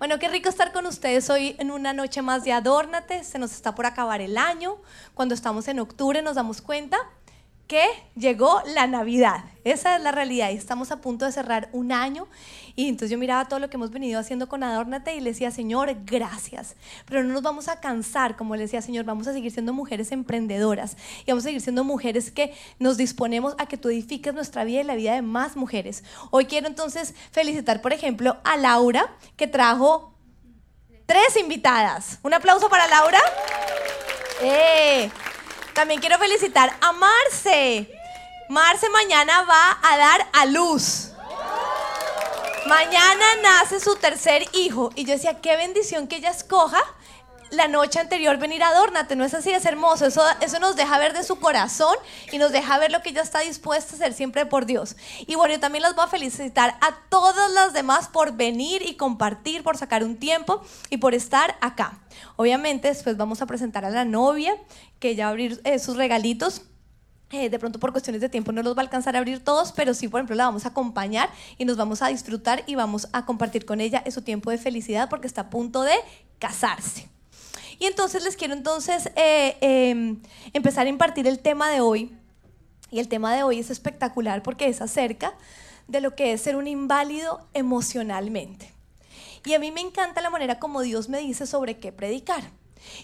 Bueno, qué rico estar con ustedes hoy en una noche más de Adórnate. Se nos está por acabar el año. Cuando estamos en octubre nos damos cuenta que llegó la Navidad. Esa es la realidad. Y estamos a punto de cerrar un año. Y entonces yo miraba todo lo que hemos venido haciendo con Adórnate y le decía, Señor, gracias. Pero no nos vamos a cansar, como le decía, Señor, vamos a seguir siendo mujeres emprendedoras. Y vamos a seguir siendo mujeres que nos disponemos a que tú edifiques nuestra vida y la vida de más mujeres. Hoy quiero entonces felicitar, por ejemplo, a Laura, que trajo tres invitadas. Un aplauso para Laura. Eh. También quiero felicitar a Marce. Marce mañana va a dar a luz. Mañana nace su tercer hijo. Y yo decía, qué bendición que ella escoja la noche anterior venir a adórnate, ¿no es así? Es hermoso, eso, eso nos deja ver de su corazón y nos deja ver lo que ella está dispuesta a hacer siempre por Dios. Y bueno, yo también las voy a felicitar a todas las demás por venir y compartir, por sacar un tiempo y por estar acá. Obviamente después vamos a presentar a la novia, que ya va a abrir eh, sus regalitos. Eh, de pronto por cuestiones de tiempo no los va a alcanzar a abrir todos, pero sí, por ejemplo, la vamos a acompañar y nos vamos a disfrutar y vamos a compartir con ella su tiempo de felicidad porque está a punto de casarse. Y entonces les quiero entonces eh, em, empezar a impartir el tema de hoy. Y el tema de hoy es espectacular porque es acerca de lo que es ser un inválido emocionalmente. Y a mí me encanta la manera como Dios me dice sobre qué predicar.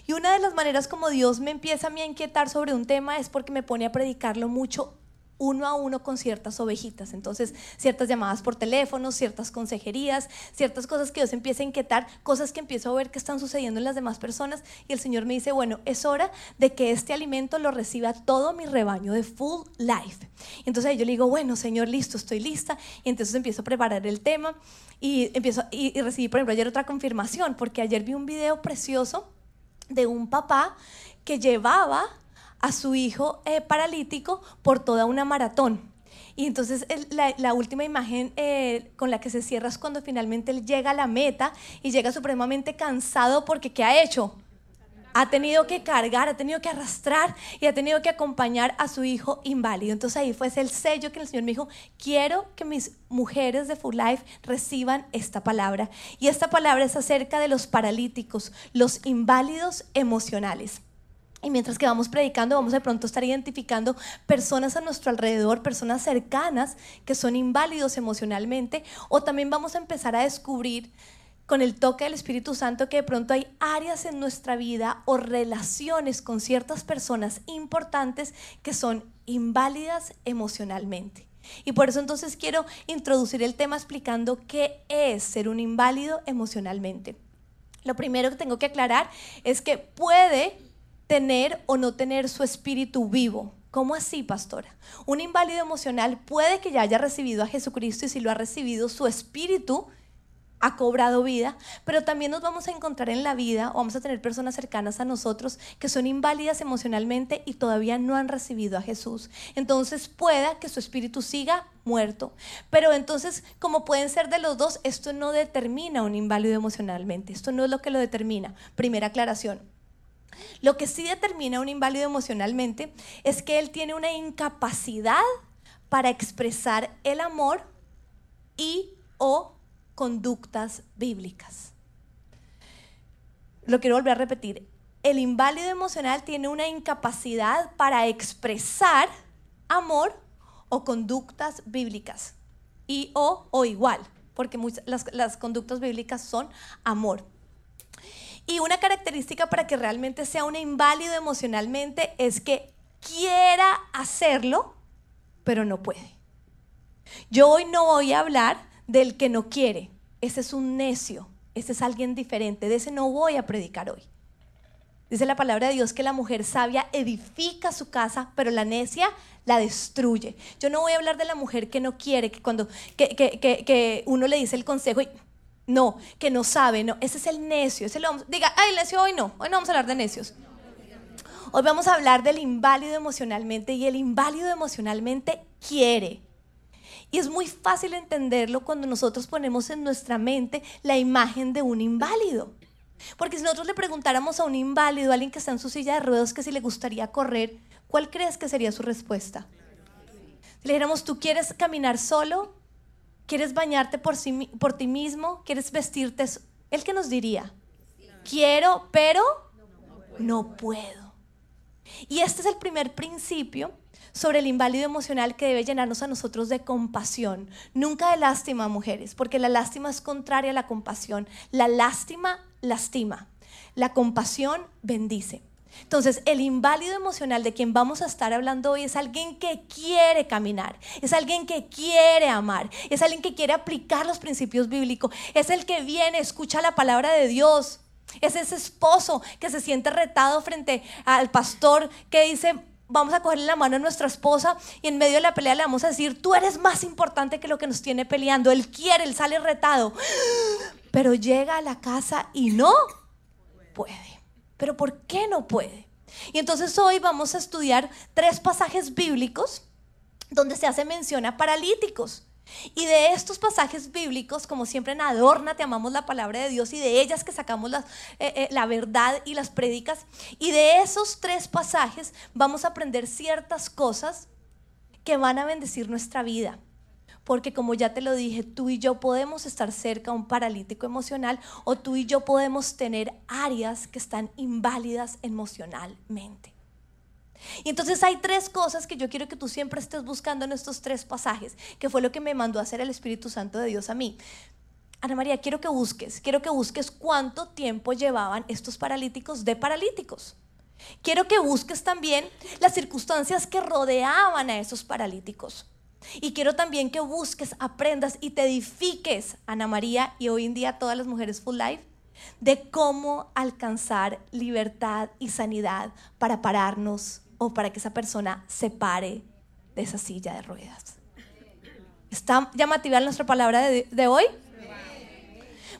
Y una de las maneras como Dios me empieza a mí a inquietar sobre un tema es porque me pone a predicarlo mucho uno a uno con ciertas ovejitas. Entonces, ciertas llamadas por teléfono, ciertas consejerías, ciertas cosas que Dios empieza a inquietar, cosas que empiezo a ver que están sucediendo en las demás personas. Y el Señor me dice, bueno, es hora de que este alimento lo reciba todo mi rebaño de full life. Entonces yo le digo, bueno, Señor, listo, estoy lista. Y entonces empiezo a preparar el tema y empiezo y, y recibí, por ejemplo, ayer otra confirmación, porque ayer vi un video precioso de un papá que llevaba a su hijo eh, paralítico por toda una maratón. Y entonces la, última imagen eh, con la que se cierra es cuando finalmente él llega a la meta y llega supremamente cansado porque ¿qué ha hecho? Ha tenido que cargar, ha tenido que arrastrar y ha tenido que acompañar a su hijo inválido. Entonces ahí fue el sello que el Señor me dijo, quiero que mis mujeres de Full Life reciban esta palabra. Y esta palabra es acerca de los paralíticos, los inválidos emocionales. Y mientras que vamos predicando, vamos de pronto a estar identificando personas a nuestro alrededor, personas cercanas que son inválidos emocionalmente, o también vamos a empezar a descubrir con el toque del Espíritu Santo que de pronto hay áreas en nuestra vida o relaciones con ciertas personas importantes que son inválidas emocionalmente. Y por eso entonces quiero introducir el tema explicando qué es ser un inválido emocionalmente. Lo primero que tengo que aclarar es que puede tener o no tener su espíritu vivo. ¿Cómo así, pastora? Un inválido emocional puede que ya haya recibido a Jesucristo y si lo ha recibido, su espíritu ha cobrado vida, pero también nos vamos a encontrar en la vida o vamos a tener personas cercanas a nosotros que son inválidas emocionalmente y todavía no han recibido a Jesús. Entonces pueda que su espíritu siga muerto. Pero entonces, como pueden ser de los dos, esto no determina un inválido emocionalmente. Esto no es lo que lo determina. Primera aclaración. Lo que sí determina un inválido emocionalmente es que él tiene una incapacidad para expresar el amor y o conductas bíblicas. Lo quiero volver a repetir. El inválido emocional tiene una incapacidad para expresar amor o conductas bíblicas. Y o o igual, porque las, las conductas bíblicas son amor. Y una característica para que realmente sea un inválido emocionalmente es que quiera hacerlo, pero no puede. Yo hoy no voy a hablar del que no quiere. Ese es un necio, ese es alguien diferente. De ese no voy a predicar hoy. Dice la palabra de Dios que la mujer sabia edifica su casa, pero la necia la destruye. Yo no voy a hablar de la mujer que no quiere, que cuando que, que, que uno le dice el consejo no, que no sabe, no. Ese es el necio. Ese lo diga, ay, necio hoy no. Hoy no vamos a hablar de necios. Hoy vamos a hablar del inválido emocionalmente y el inválido emocionalmente quiere. Y es muy fácil entenderlo cuando nosotros ponemos en nuestra mente la imagen de un inválido. Porque si nosotros le preguntáramos a un inválido, a alguien que está en su silla de ruedas, que si le gustaría correr, ¿cuál crees que sería su respuesta? Si le dijéramos, ¿tú quieres caminar solo? ¿Quieres bañarte por, por ti mismo? ¿Quieres vestirte ¿El que nos diría? Quiero, pero no puedo. Y este es el primer principio sobre el inválido emocional que debe llenarnos a nosotros de compasión, nunca de lástima, mujeres, porque la lástima es contraria a la compasión. La lástima lastima, la compasión bendice. Entonces, el inválido emocional de quien vamos a estar hablando hoy es alguien que quiere caminar, es alguien que quiere amar, es alguien que quiere aplicar los principios bíblicos, es el que viene, escucha la palabra de Dios, es ese esposo que se siente retado frente al pastor que dice, vamos a cogerle la mano a nuestra esposa y en medio de la pelea le vamos a decir, tú eres más importante que lo que nos tiene peleando. Él quiere, él sale retado, pero llega a la casa y no puede. Pero ¿por qué no puede? Y entonces hoy vamos a estudiar tres pasajes bíblicos donde se hace mención a paralíticos. Y de estos pasajes bíblicos, como siempre en Adorna, te amamos la palabra de Dios y de ellas que sacamos la, eh, eh, la verdad y las prédicas. Y de esos tres pasajes vamos a aprender ciertas cosas que van a bendecir nuestra vida. Porque como ya te lo dije, tú y yo podemos estar cerca a un paralítico emocional o tú y yo podemos tener áreas que están inválidas emocionalmente. Y entonces hay tres cosas que yo quiero que tú siempre estés buscando en estos tres pasajes, que fue lo que me mandó a hacer el Espíritu Santo de Dios a mí. Ana María, quiero que busques, quiero que busques cuánto tiempo llevaban estos paralíticos de paralíticos. Quiero que busques también las circunstancias que rodeaban a esos paralíticos. Y quiero también que busques, aprendas y te edifiques, Ana María, y hoy en día todas las mujeres full life, de cómo alcanzar libertad y sanidad para pararnos o para que esa persona se pare de esa silla de ruedas. ¿Está llamativa nuestra palabra de, hoy?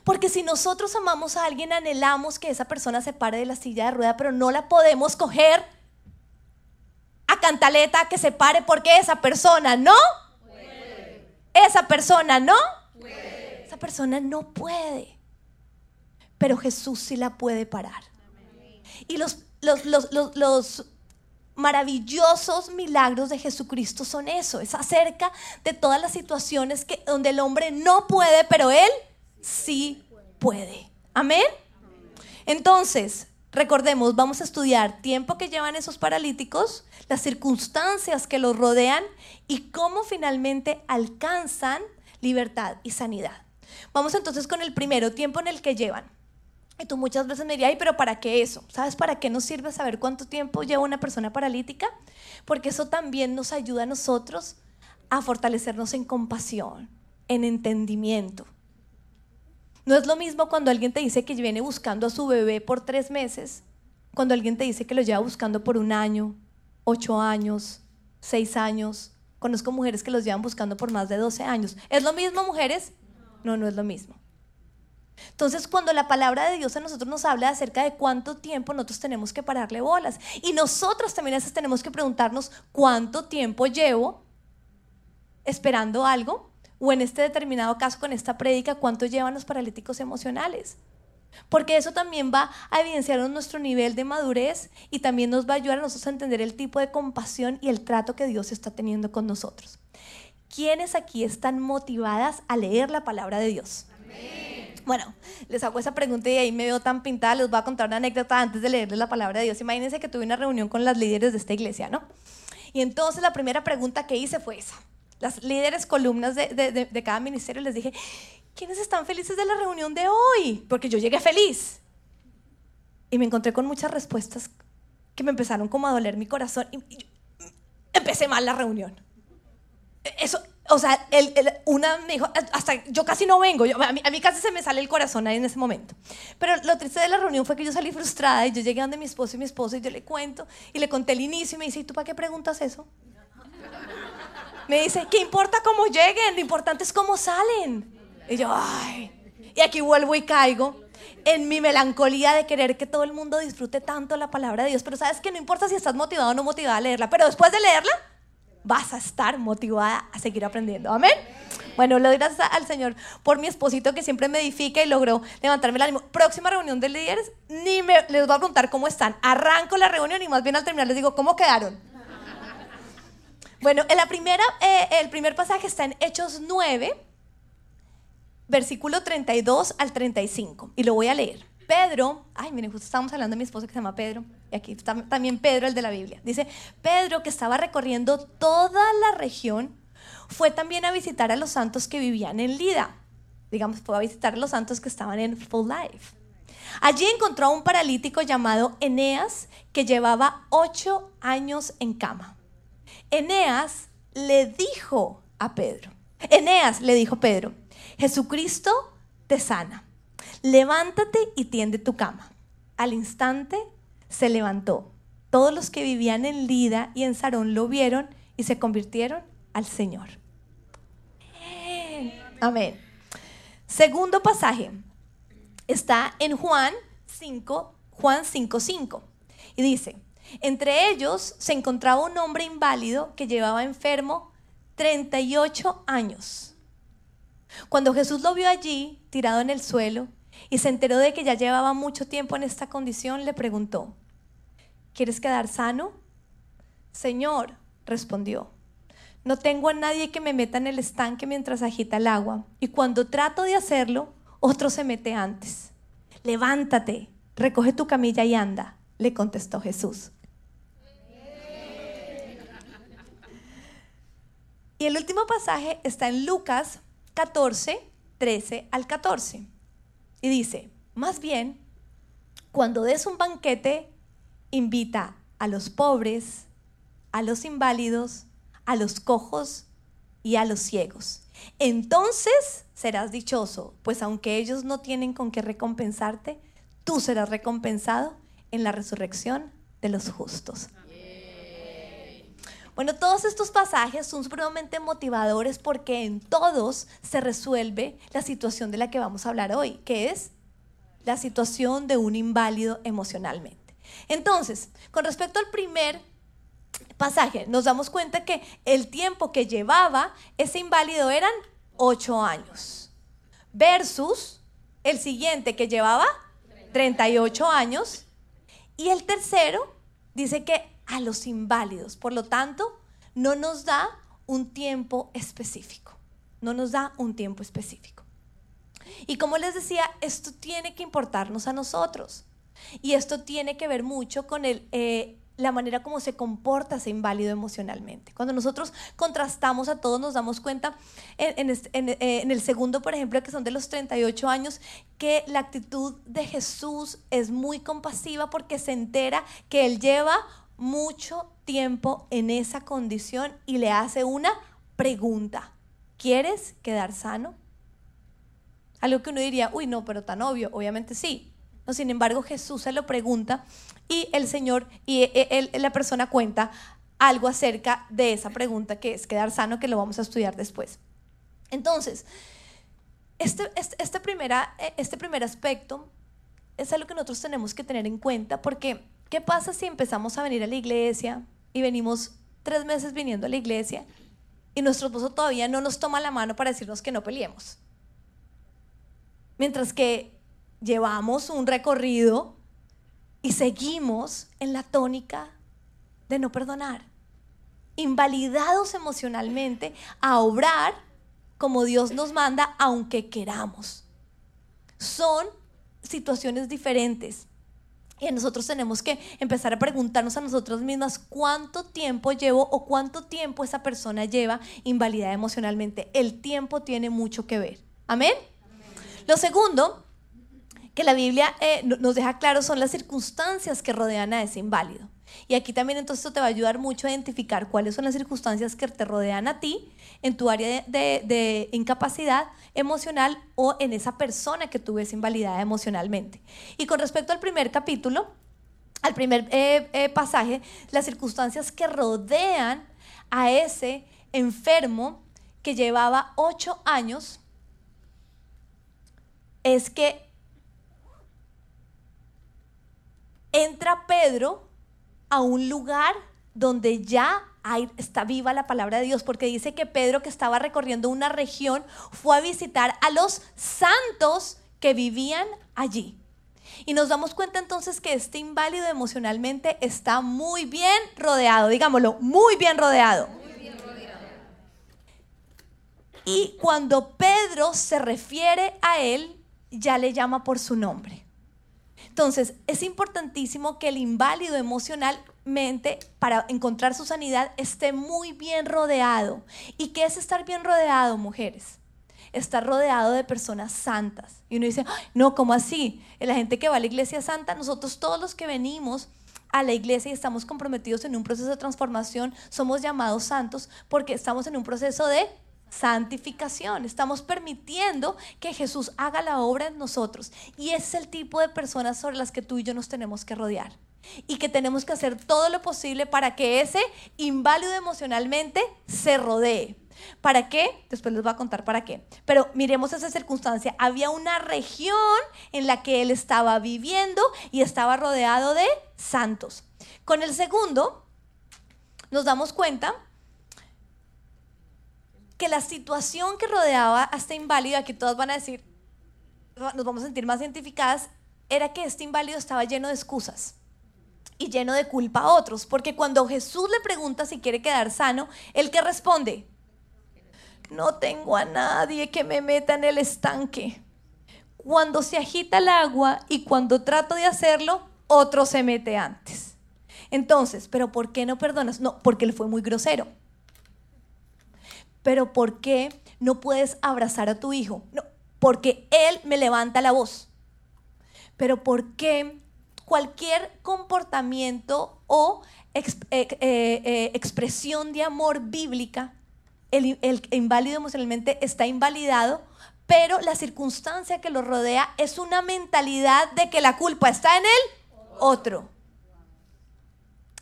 Porque si nosotros amamos a alguien, anhelamos que esa persona se pare de la silla de ruedas, pero no la podemos coger a cantaleta que se pare porque esa persona no. Esa persona no. Esa persona no puede. Pero Jesús sí la puede parar. Y los, los, los, los maravillosos milagros de Jesucristo son eso, es acerca de todas las situaciones que, donde el hombre no puede, pero él sí puede. Amén. Entonces, recordemos, vamos a estudiar tiempo que llevan esos paralíticos, las circunstancias que los rodean y cómo finalmente alcanzan libertad y sanidad. Vamos entonces con el primero, tiempo en el que llevan. Y tú muchas veces me dirías, pero ¿para qué eso? ¿Sabes para qué nos sirve saber cuánto tiempo lleva una persona paralítica? Porque eso también nos ayuda a nosotros a fortalecernos en compasión, en entendimiento. No es lo mismo cuando alguien te dice que viene buscando a su bebé por tres meses, cuando alguien te dice que lo lleva buscando por un año, ocho años, seis años. Conozco mujeres que los llevan buscando por más de 12 años. ¿Es lo mismo, mujeres? No, no es lo mismo. Entonces, cuando la palabra de Dios a nosotros nos habla acerca de cuánto tiempo nosotros tenemos que pararle bolas. Y nosotros también a veces tenemos que preguntarnos cuánto tiempo llevo esperando algo. O en este determinado caso, con esta prédica, cuánto llevan los paralíticos emocionales. Porque eso también va a evidenciar nuestro nivel de madurez y también nos va a ayudar a nosotros a entender el tipo de compasión y el trato que Dios está teniendo con nosotros. ¿Quiénes aquí están motivadas a leer la palabra de Dios? Amén. Bueno, les hago esa pregunta y ahí me veo tan pintada. Les voy a contar una anécdota antes de leerles la palabra de Dios. Imagínense que tuve una reunión con las líderes de esta iglesia, ¿no? Y entonces la primera pregunta que hice fue esa. Las líderes columnas de, de cada ministerio les dije, ¿quiénes están felices de la reunión de hoy? Porque yo llegué feliz. Y me encontré con muchas respuestas que me empezaron como a doler mi corazón. Y, empecé mal la reunión. Eso, o sea, una me dijo, hasta yo casi no vengo, a, mí, casi se me sale el corazón ahí en ese momento. Pero lo triste de la reunión fue que yo salí frustrada y yo llegué donde mi esposo y mi esposo y yo le cuento y le conté el inicio y me dice, ¿y tú para qué preguntas eso? Me dice, ¿qué importa cómo lleguen? Lo importante es cómo salen. Y yo, ay, y aquí vuelvo y caigo en mi melancolía de querer que todo el mundo disfrute tanto la palabra de Dios, pero sabes que no importa si estás motivado o no motivada a leerla, pero después de leerla, vas a estar motivada a seguir aprendiendo. Amén. Bueno, le doy gracias al Señor por mi esposito que siempre me edifica y logró levantarme el ánimo. Próxima reunión de líderes, ni me, les voy a preguntar cómo están. Arranco la reunión y más bien al terminar les digo, ¿cómo quedaron? Bueno, en la primera, eh, el primer pasaje está en Hechos 9. versículo 32 al 35. Y lo voy a leer. Pedro, ay, miren, justo estábamos hablando de mi esposo que se llama Pedro, y aquí está también Pedro, el de la Biblia. Dice, Pedro, que estaba recorriendo toda la región, fue también a visitar a los santos que vivían en Lida. Digamos, fue a visitar a los santos que estaban en Full Life. Allí encontró a un paralítico llamado Eneas, que llevaba ocho años en cama. Eneas le dijo a Pedro, Eneas le dijo Pedro, Jesucristo te sana. Levántate y tiende tu cama. Al instante se levantó. Todos los que vivían en Lida y en Sarón lo vieron y se convirtieron al Señor. Amén. Segundo pasaje está en Juan 5, Juan 5, 5. Y dice, entre ellos se encontraba un hombre inválido que llevaba enfermo 38 años. Cuando Jesús lo vio allí, tirado en el suelo, y se enteró de que ya llevaba mucho tiempo en esta condición, le preguntó, ¿quieres quedar sano? Señor, respondió, no tengo a nadie que me meta en el estanque mientras agita el agua, y cuando trato de hacerlo, otro se mete antes. Levántate, recoge tu camilla y anda, le contestó Jesús. Y el último pasaje está en Lucas 14, 13 al 14. Y dice, más bien, cuando des un banquete, invita a los pobres, a los inválidos, a los cojos y a los ciegos. Entonces serás dichoso, pues aunque ellos no tienen con qué recompensarte, tú serás recompensado en la resurrección de los justos. Bueno, todos estos pasajes son supremamente motivadores porque en todos se resuelve la situación de la que vamos a hablar hoy, que es la situación de un inválido emocionalmente. Entonces, con respecto al primer pasaje, nos damos cuenta que el tiempo que llevaba ese inválido eran ocho años, versus el siguiente que llevaba 38 años, y el tercero dice que a los inválidos. Por lo tanto, no nos da un tiempo específico. No nos da un tiempo específico. Y como les decía, esto tiene que importarnos a nosotros. Y esto tiene que ver mucho con eh, la manera como se comporta ese inválido emocionalmente. Cuando nosotros contrastamos a todos, nos damos cuenta en, eh, en, el segundo, por ejemplo, que son de los 38 años, que la actitud de Jesús es muy compasiva porque se entera que él lleva mucho tiempo en esa condición y le hace una pregunta. ¿Quieres quedar sano? Algo que uno diría, uy, no, pero tan obvio, obviamente sí. No, sin embargo, Jesús se lo pregunta y el Señor y e, e, la persona cuenta algo acerca de esa pregunta que es quedar sano, que lo vamos a estudiar después. Entonces, este, este, este, primera, e, este primer aspecto es algo que nosotros tenemos que tener en cuenta porque ¿Qué pasa si empezamos a venir a la iglesia y venimos tres meses viniendo a la iglesia y nuestro esposo todavía no nos toma la mano para decirnos que no peleemos? Mientras que llevamos un recorrido y seguimos en la tónica de no perdonar, invalidados emocionalmente a obrar como Dios nos manda, aunque queramos. Son situaciones diferentes. Y nosotros tenemos que empezar a preguntarnos a nosotros mismas cuánto tiempo llevo o cuánto tiempo esa persona lleva invalidada emocionalmente. El tiempo tiene mucho que ver. Amén. Lo segundo que la Biblia eh, nos deja claro son las circunstancias que rodean a ese inválido. Y aquí también entonces esto te va a ayudar mucho a identificar cuáles son las circunstancias que te rodean a ti en tu área de, incapacidad emocional o en esa persona que tú ves invalidada emocionalmente. Y con respecto al primer capítulo, al primer eh, eh, pasaje, las circunstancias que rodean a ese enfermo que llevaba ocho años es que entra Pedro a un lugar donde ya está viva la palabra de Dios, porque dice que Pedro que estaba recorriendo una región fue a visitar a los santos que vivían allí. Y nos damos cuenta entonces que este inválido emocionalmente está muy bien rodeado, digámoslo, muy bien rodeado. Y cuando Pedro se refiere a él, ya le llama por su nombre. Entonces, es importantísimo que el inválido para encontrar su sanidad, esté muy bien rodeado. ¿Y qué es estar bien rodeado, mujeres? Estar rodeado de personas santas. Y uno dice, no, ¿cómo así? La gente que va a la iglesia santa, nosotros todos los que venimos a la iglesia y estamos comprometidos en un proceso de transformación, somos llamados santos porque estamos en un proceso de santificación. Estamos permitiendo que Jesús haga la obra en nosotros. Y es el tipo de personas sobre las que tú y yo nos tenemos que rodear. Y que tenemos que hacer todo lo posible para que ese inválido emocionalmente se rodee. ¿Para qué? Después les voy a contar para qué. Pero miremos esa circunstancia. Había una región en la que él estaba viviendo y estaba rodeado de santos. Con el segundo, nos damos cuenta que la situación que rodeaba a este inválido, aquí todos van a decir, nos vamos a sentir más identificadas, era que este inválido estaba lleno de excusas y lleno de culpa a otros. Porque cuando Jesús le pregunta si quiere quedar sano, ¿el que responde? No tengo a nadie que me meta en el estanque. Cuando se agita el agua y cuando trato de hacerlo, otro se mete antes. Entonces, ¿pero por qué no perdonas? No, porque él fue muy grosero. Pero ¿por qué no puedes abrazar a tu hijo? No, porque él me levanta la voz. Pero ¿por qué cualquier comportamiento o eh, eh, eh, expresión de amor bíblica, el, el inválido emocionalmente está invalidado, pero la circunstancia que lo rodea es una mentalidad de que la culpa está en el otro.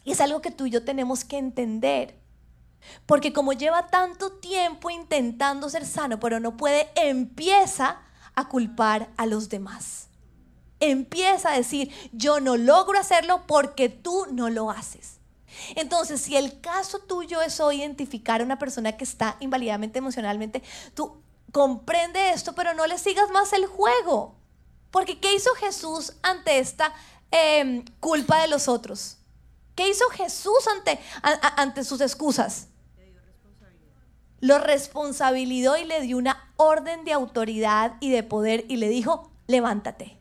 Y es algo que tú y yo tenemos que entender. Porque como lleva tanto tiempo intentando ser sano, pero no puede, empieza a culpar a los demás. Empieza a decir, yo no logro hacerlo porque tú no lo haces. Entonces, si el caso tuyo es hoy identificar a una persona que está invalidamente emocionalmente, tú comprende esto, pero no le sigas más el juego. Porque ¿qué hizo Jesús ante esta em, culpa de los otros? ¿Qué hizo Jesús ante, ante sus excusas? lo responsabilizó y le dio una orden de autoridad y de poder y le dijo, levántate.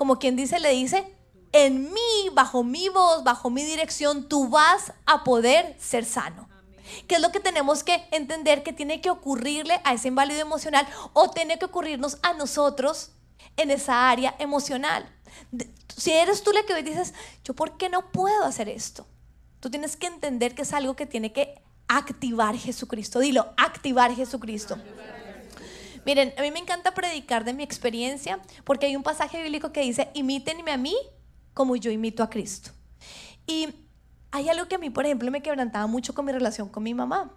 Como quien dice, le dice, en mí, bajo mi voz, bajo mi dirección, tú vas a poder ser sano. ¿Qué es lo que tenemos que entender que tiene que ocurrirle a ese inválido emocional o tiene que ocurrirnos a nosotros en esa área emocional? Si eres tú la que dices, yo por qué no puedo hacer esto? Tú tienes que entender que es algo que tiene que activar Jesucristo. Dilo, activar Jesucristo. Miren, a mí me encanta predicar de mi experiencia porque hay un pasaje bíblico que dice, imítenme a mí como yo imito a Cristo. Y hay algo que a mí, por ejemplo, me quebrantaba mucho con mi relación con mi mamá.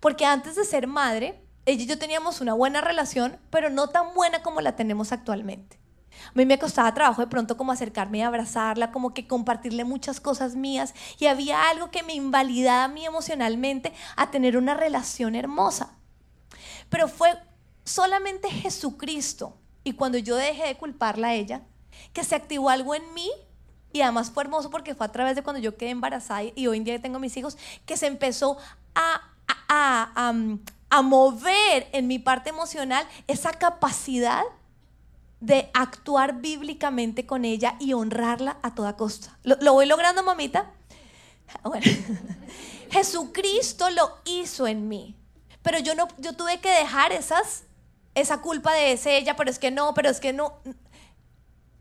Porque antes de ser madre, ella y yo teníamos una buena relación, pero no tan buena como la tenemos actualmente. A mí me costaba trabajo de pronto como acercarme y abrazarla, como que compartirle muchas cosas mías y había algo que me invalidaba a mí emocionalmente a tener una relación hermosa. Pero fue solamente Jesucristo y cuando yo dejé de culparla a ella, que se activó algo en mí y además fue hermoso porque fue a través de cuando yo quedé embarazada y hoy en día tengo mis hijos, que se empezó a, a, a mover en mi parte emocional esa capacidad de actuar bíblicamente con ella y honrarla a toda costa. ¿Lo, voy logrando, mamita? Bueno, Jesucristo lo hizo en mí, pero yo no, yo tuve que dejar esas, esa culpa de ese ella, pero es que no, pero es que no.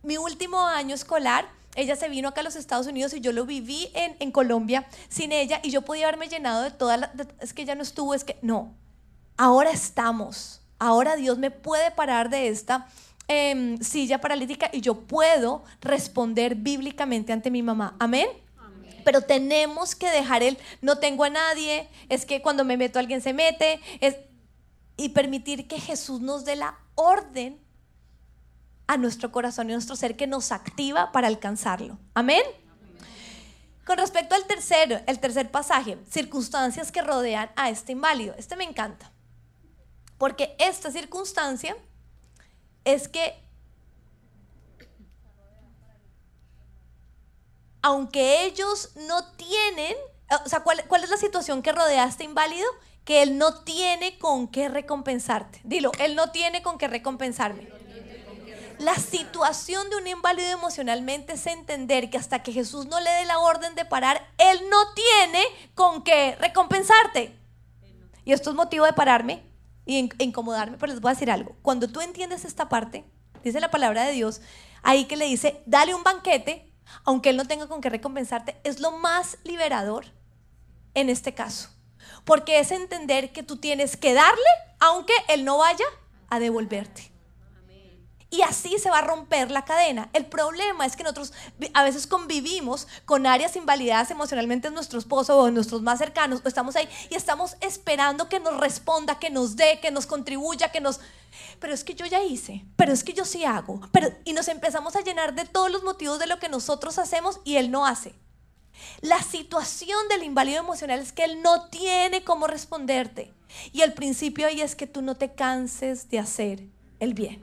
Mi último año escolar, ella se vino acá a los Estados Unidos y yo lo viví en, en Colombia sin ella y yo podía haberme llenado de toda la, es que ella no estuvo, es que no. Ahora estamos. Ahora Dios me puede parar de esta Em, silla paralítica y yo puedo responder bíblicamente ante mi mamá. Amén. Pero tenemos que dejar el no tengo a nadie, es que cuando me meto alguien se mete, es, y permitir que Jesús nos dé la orden a nuestro corazón y a nuestro ser que nos activa para alcanzarlo. Amén. Con respecto al tercero, el tercer pasaje, circunstancias que rodean a este inválido. Este me encanta. Porque esta circunstancia es que aunque ellos no tienen, o sea, ¿cuál, es la situación que rodea a este inválido? que Él no tiene con qué recompensarte. Dilo, Él no tiene con qué recompensarme. La situación de un inválido emocionalmente es entender que hasta que Jesús no le dé la orden de parar, Él no tiene con qué recompensarte. Y esto es motivo de pararme y incomodarme, pero les voy a decir algo. Cuando tú entiendes esta parte, dice la palabra de Dios, ahí que le dice, dale un banquete, aunque Él no tenga con qué recompensarte, es lo más liberador en este caso. Porque es entender que tú tienes que darle, aunque Él no vaya a devolverte. Y así se va a romper la cadena. El problema es que nosotros a veces convivimos con áreas invalidadas emocionalmente en nuestro esposo o en nuestros más cercanos, o estamos ahí y estamos esperando que nos responda, que nos dé, que nos contribuya, que nos... Pero es que yo ya hice, pero es que yo sí hago. Y nos empezamos a llenar de todos los motivos de lo que nosotros hacemos y él no hace. La situación del inválido emocional es que él no tiene cómo responderte. Y el principio ahí es que tú no te canses de hacer el bien.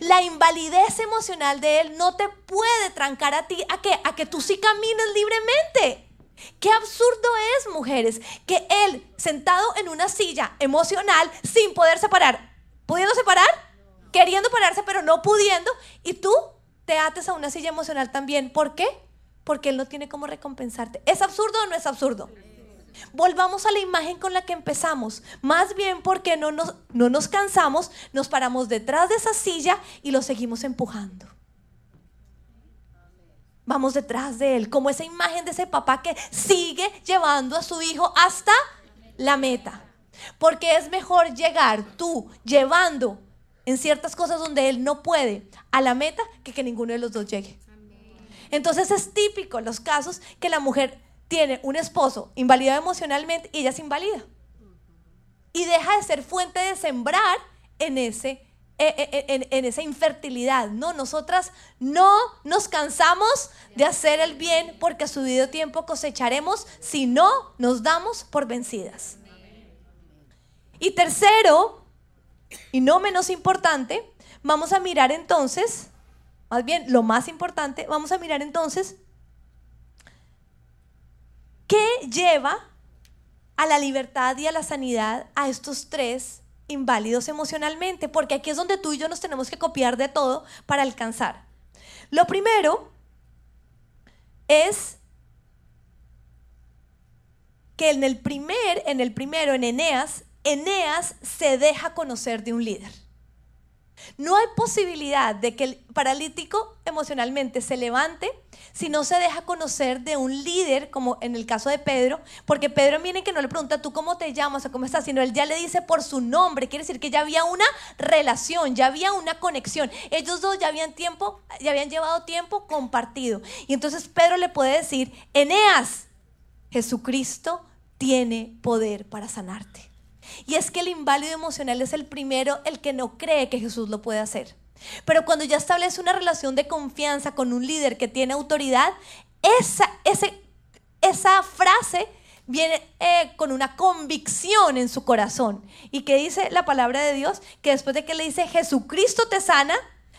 La invalidez emocional de él no te puede trancar a ti a que, a que tú sí camines libremente. Qué absurdo es, mujeres, que él sentado en una silla emocional sin poder separar, pudiendo separar, queriendo pararse pero no pudiendo, y tú te ates a una silla emocional también. ¿Por qué? Porque él no tiene cómo recompensarte. ¿Es absurdo o no es absurdo? Volvamos a la imagen con la que empezamos. Más bien porque no nos, no nos cansamos, nos paramos detrás de esa silla y lo seguimos empujando. Vamos detrás de él, como esa imagen de ese papá que sigue llevando a su hijo hasta la meta. Porque es mejor llegar tú llevando en ciertas cosas donde él no puede a la meta que que ninguno de los dos llegue. Entonces es típico los casos que la mujer tiene un esposo invalidado emocionalmente y ella es invalida. Y deja de ser fuente de sembrar en, ese, e, e, e, en, esa infertilidad. No, nosotras no nos cansamos de hacer el bien porque a su debido tiempo cosecharemos si no nos damos por vencidas. Y tercero, y no menos importante, vamos a mirar entonces, más bien lo más importante, vamos a mirar entonces ¿Qué lleva a la libertad y a la sanidad a estos tres inválidos emocionalmente? Porque aquí es donde tú y yo nos tenemos que copiar de todo para alcanzar. Lo primero es que en el primer, en el primero, en Eneas, Eneas se deja conocer de un líder. No hay posibilidad de que el paralítico emocionalmente se levante si no se deja conocer de un líder, como en el caso de Pedro, porque Pedro viene que no le pregunta tú cómo te llamas o cómo estás, sino él ya le dice por su nombre, quiere decir que ya había una relación, ya había una conexión. Ellos dos ya habían tiempo, ya habían llevado tiempo compartido. Y entonces Pedro le puede decir, Eneas, Jesucristo tiene poder para sanarte. Y es que el inválido emocional es el primero, el que no cree que Jesús lo puede hacer. Pero cuando ya establece una relación de confianza con un líder que tiene autoridad, esa, esa frase viene eh, con una convicción en su corazón. Y que dice la palabra de Dios, que después de que le dice Jesucristo te sana,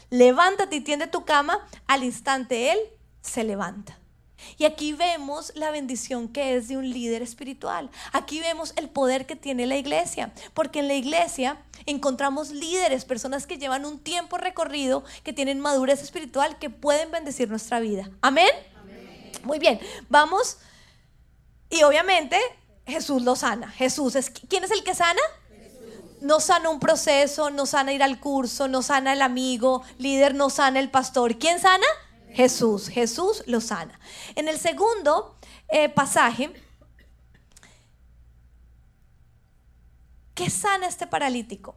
levántate y tiende tu cama, al instante Él se levanta. Y aquí vemos la bendición que es de un líder espiritual. Aquí vemos el poder que tiene la iglesia. Porque en la iglesia encontramos líderes, personas que llevan un tiempo recorrido, que tienen madurez espiritual, que pueden bendecir nuestra vida. Amén. Muy bien, vamos. Y obviamente Jesús lo sana. Jesús es ¿quién es el que sana? No sana un proceso, no sana ir al curso, no sana el amigo, líder, no sana el pastor. ¿Quién sana? Jesús, Jesús lo sana. En el segundo eh, pasaje, ¿qué sana este paralítico?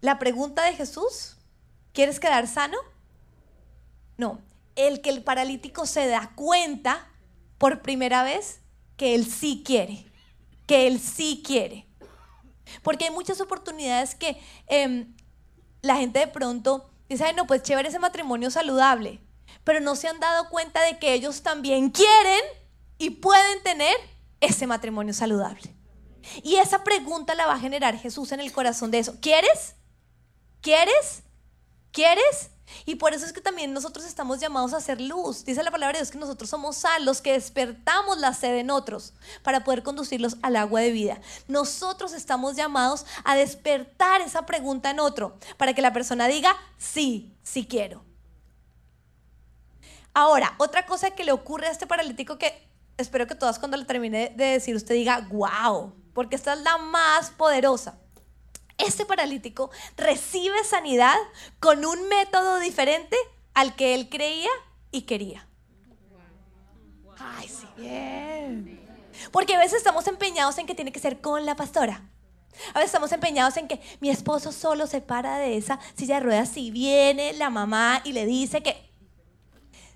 La pregunta de Jesús, ¿quieres quedar sano? No, el que el paralítico se da cuenta por primera vez que él sí quiere, que él sí quiere. Porque hay muchas oportunidades que em, la gente de pronto dice, Ay, no, pues chévere ese matrimonio saludable pero no se han dado cuenta de que ellos también quieren y pueden tener ese matrimonio saludable. Y esa pregunta la va a generar Jesús en el corazón de eso. ¿Quieres? ¿Quieres? ¿Quieres? Y por eso es que también nosotros estamos llamados a hacer luz. Dice la palabra de Dios que nosotros somos sal, los que despertamos la sed en otros para poder conducirlos al agua de vida. Nosotros estamos llamados a despertar esa pregunta en otro para que la persona diga, sí, sí quiero. Ahora, otra cosa que le ocurre a este paralítico que espero que todas cuando le termine de decir usted diga, wow, porque esta es la más poderosa. Este paralítico recibe sanidad con un método diferente al que él creía y quería. Ay, sí, bien. Porque a veces estamos empeñados en que tiene que ser con la pastora. A veces estamos empeñados en que mi esposo solo se para de esa silla de ruedas si viene la mamá y le dice que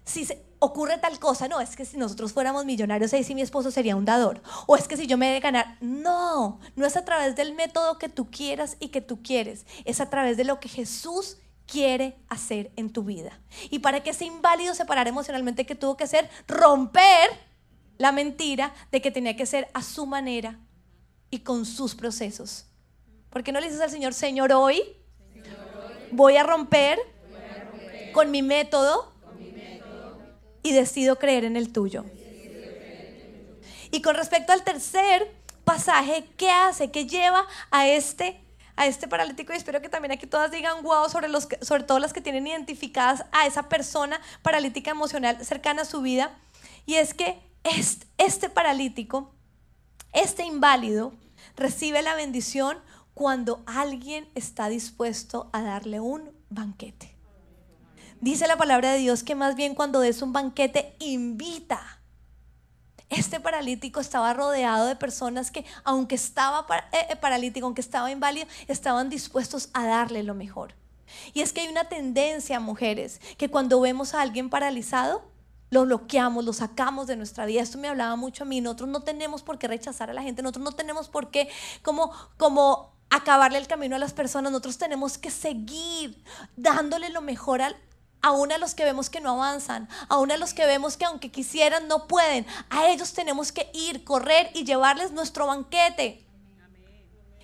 si ocurre tal cosa, no, es que si nosotros fuéramos millonarios, ahí sí mi esposo sería un dador. O es que si yo me de ganar, no, no es a través del método que tú quieras y que tú quieres, es a través de lo que Jesús quiere hacer en tu vida. Y para que ese inválido se parara emocionalmente, que tuvo que hacer? Romper la mentira de que tenía que ser a su manera y con sus procesos. ¿Por qué no le dices al Señor, Señor, hoy, voy, a romper, con mi método y decido creer en el tuyo. Y con respecto al tercer pasaje, ¿qué hace? ¿Qué lleva a este, a este paralítico? Y espero que también aquí todas digan wow sobre, los, sobre todo las que tienen identificadas a esa persona paralítica emocional cercana a su vida. Y es que este, este paralítico, este inválido, recibe la bendición cuando alguien está dispuesto a darle un banquete. Dice la palabra de Dios que más bien cuando des un banquete, invita. Este paralítico estaba rodeado de personas que, aunque estaba eh, eh, paralítico, aunque estaba inválido, estaban dispuestos a darle lo mejor. Y es que hay una tendencia, mujeres, que cuando vemos a alguien paralizado, lo bloqueamos, lo sacamos de nuestra vida. Esto me hablaba mucho a mí. Nosotros no tenemos por qué rechazar a la gente, nosotros no tenemos por qué como, como acabarle el camino a las personas, nosotros tenemos que seguir dándole lo mejor al, aún a los que vemos que no avanzan, aún a los que vemos que aunque quisieran no pueden, a ellos tenemos que ir, correr y llevarles nuestro banquete.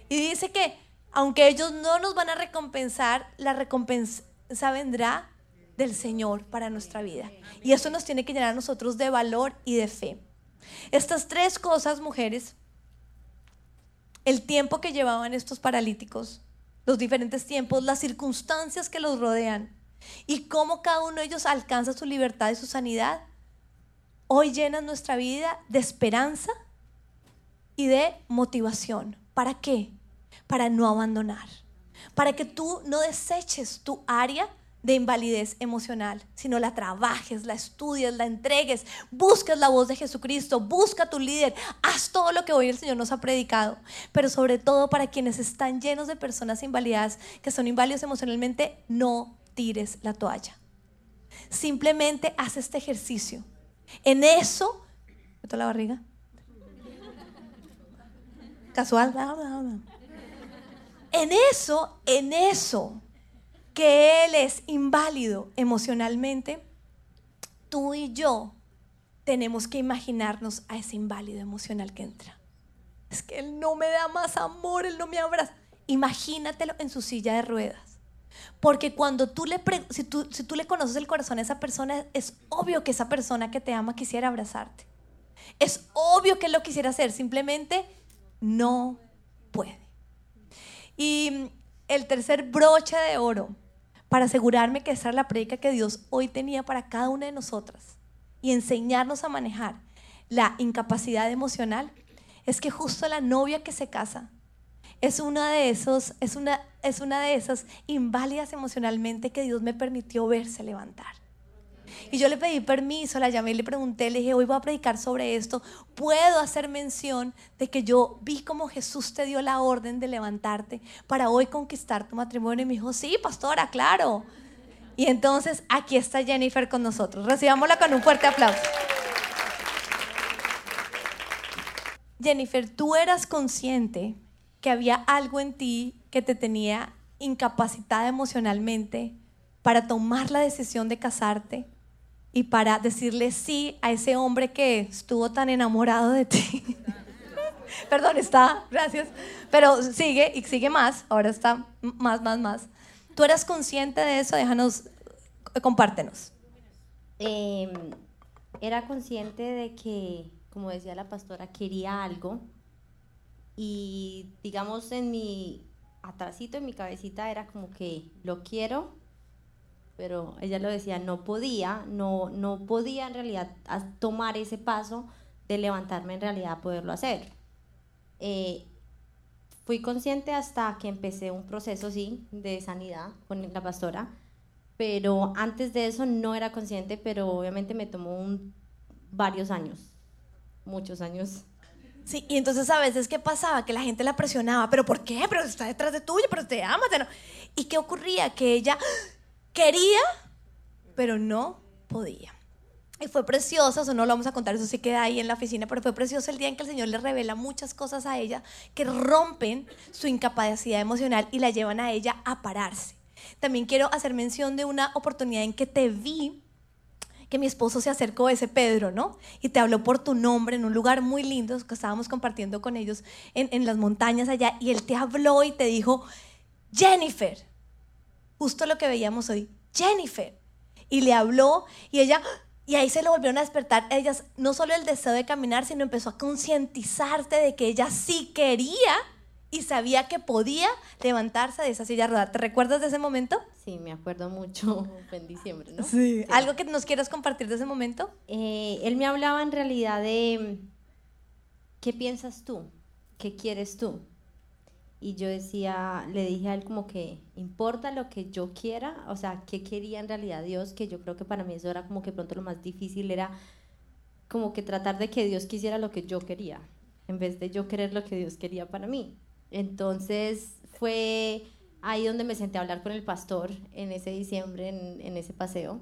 Y dice que aunque ellos no nos van a recompensar, la recompensa vendrá del Señor para nuestra vida. Y eso nos tiene que llenar a nosotros de valor y de fe. Estas tres cosas, mujeres, el tiempo que llevaban estos paralíticos, los diferentes tiempos, las circunstancias que los rodean, y cómo cada uno de ellos alcanza su libertad y su sanidad, hoy llenan nuestra vida de esperanza y de motivación. ¿Para qué? Para no abandonar. Para que tú no deseches tu área de invalidez emocional, sino la trabajes, la estudies, la entregues, busques la voz de Jesucristo, busca tu líder, haz todo lo que hoy el Señor nos ha predicado, pero sobre todo para quienes están llenos de personas invalidadas, que son inválidos emocionalmente, no tires la toalla. Simplemente haz este ejercicio. En eso, ¿meto la barriga? Casual. En eso, en eso, que él es inválido emocionalmente, tú y yo tenemos que imaginarnos a ese inválido emocional que entra. Es que él no me da más amor, él no me abraza. Imagínatelo en su silla de ruedas. Porque cuando tú le, si tú, si tú le conoces el corazón a esa persona, es obvio que esa persona que te ama quisiera abrazarte. Es obvio que lo quisiera hacer, simplemente no puede. Y el tercer broche de oro, para asegurarme que esa es la predica que Dios hoy tenía para cada una de nosotras y enseñarnos a manejar la incapacidad emocional, es que justo la novia que se casa es una de esos, es una, es una de esas inválidas emocionalmente que Dios me permitió verse levantar. Y yo le pedí permiso, la llamé y le pregunté, le dije, hoy voy a predicar sobre esto. ¿Puedo hacer mención de que yo vi como Jesús te dio la orden de levantarte para hoy conquistar tu matrimonio? Y me dijo, sí, pastora, claro. Y entonces aquí está Jennifer con nosotros. Recibámosla con un fuerte aplauso. Jennifer, tú eras consciente que había algo en ti que te tenía incapacitada emocionalmente para tomar la decisión de casarte y para decirle sí a ese hombre que estuvo tan enamorado de ti. Perdón, está, gracias. Pero sigue y sigue más, ahora está más, más, más. ¿Tú eras consciente de eso? Déjanos compártenos. Em, era consciente de que, como decía la pastora, quería algo y digamos en mi atrasito en mi cabecita era como que lo quiero, pero ella lo decía, no podía, no, no podía en realidad tomar ese paso de levantarme en realidad a poderlo hacer. Eh, fui consciente hasta que empecé un proceso, sí, de sanidad con la pastora, pero antes de eso no era consciente, pero obviamente me tomó varios años, muchos años Sí, y entonces a veces, ¿qué pasaba? Que la gente la presionaba, ¿pero por qué? Pero está detrás de tuyo, pero te ama. no. ¿Y qué ocurría? Que ella quería, pero no podía. Y fue precioso, eso no lo vamos a contar, eso sí queda ahí en la oficina, pero fue precioso el día en que el Señor le revela muchas cosas a ella que rompen su incapacidad emocional y la llevan a ella a pararse. También quiero hacer mención de una oportunidad en que te vi que mi esposo se acercó, ese Pedro, ¿no? Y te habló por tu nombre en un lugar muy lindo que estábamos compartiendo con ellos en, en las montañas allá. Y él te habló y te dijo, Jennifer, justo lo que veíamos hoy, Jennifer. Y le habló y ella, y ahí se le volvieron a despertar ellas, no solo el deseo de caminar, sino empezó a concientizarte de que ella sí quería y sabía que podía levantarse de esa silla rodada. ¿Te recuerdas de ese momento? Sí, me acuerdo mucho, en diciembre, ¿no? Sí. ¿Algo que nos quieras compartir de ese momento? Eh, él me hablaba en realidad de, ¿qué piensas tú? ¿Qué quieres tú? Y yo decía, le dije a él como que, ¿importa lo que yo quiera? O sea, ¿qué quería en realidad Dios? Que yo creo que para mí eso era como que pronto lo más difícil, era como que tratar de que Dios quisiera lo que yo quería, en vez de yo querer lo que Dios quería para mí. Entonces fue ahí donde me senté a hablar con el pastor en ese diciembre, en, ese paseo,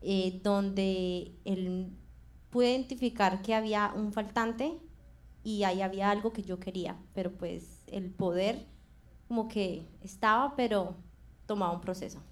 eh, donde él pude identificar que había un faltante y ahí había algo que yo quería, pero pues el poder como que estaba, pero tomaba un proceso.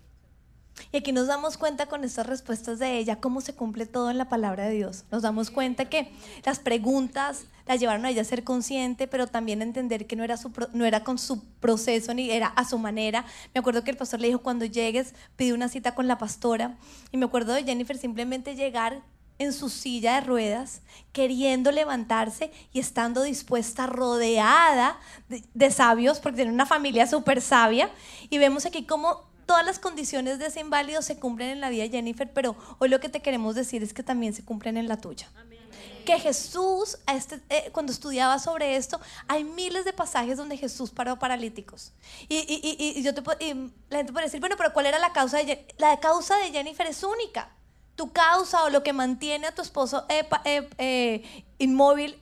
Y aquí nos damos cuenta con estas respuestas de ella cómo se cumple todo en la palabra de Dios. Nos damos cuenta que las preguntas la llevaron a ella a ser consciente, pero también a entender que no era, su, no era con su proceso ni era a su manera. Me acuerdo que el pastor le dijo, cuando llegues, pide una cita con la pastora. Y me acuerdo de Jennifer simplemente llegar en su silla de ruedas, queriendo levantarse y estando dispuesta, rodeada de, de sabios, porque tiene una familia súper sabia. Y vemos aquí cómo todas las condiciones de ese inválido se cumplen en la vida de Jennifer, pero hoy lo que te queremos decir es que también se cumplen en la tuya. Que Jesús, este, eh, cuando estudiaba sobre esto, hay miles de pasajes donde Jesús paró paralíticos. Y, yo te, la gente puede decir, bueno, pero ¿cuál era la causa de La causa de Jennifer es única. Tu causa o lo que mantiene a tu esposo eh, eh, inmóvil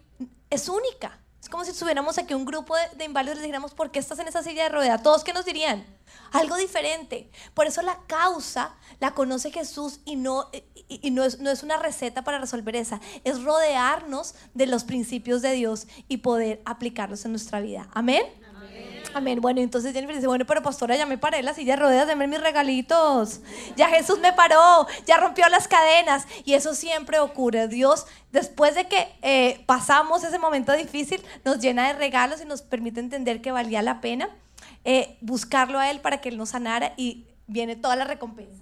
es única. Es como si estuviéramos aquí un grupo de, inválidos y les dijéramos, ¿por qué estás en esa silla de rueda? ¿Todos qué nos dirían? Algo diferente. Por eso la causa la conoce Jesús y no, y, no, es, no es una receta para resolver esa. Es rodearnos de los principios de Dios y poder aplicarlos en nuestra vida. Amén. Amén. Bueno, entonces Jennifer dice, bueno, pero pastora, ya me paré en la silla de ruedas, denme mis regalitos. Ya Jesús me paró, ya rompió las cadenas. Y eso siempre ocurre. Dios, después de que eh, pasamos ese momento difícil, nos llena de regalos y nos permite entender que valía la pena eh, buscarlo a Él para que Él nos sanara y viene toda la recompensa.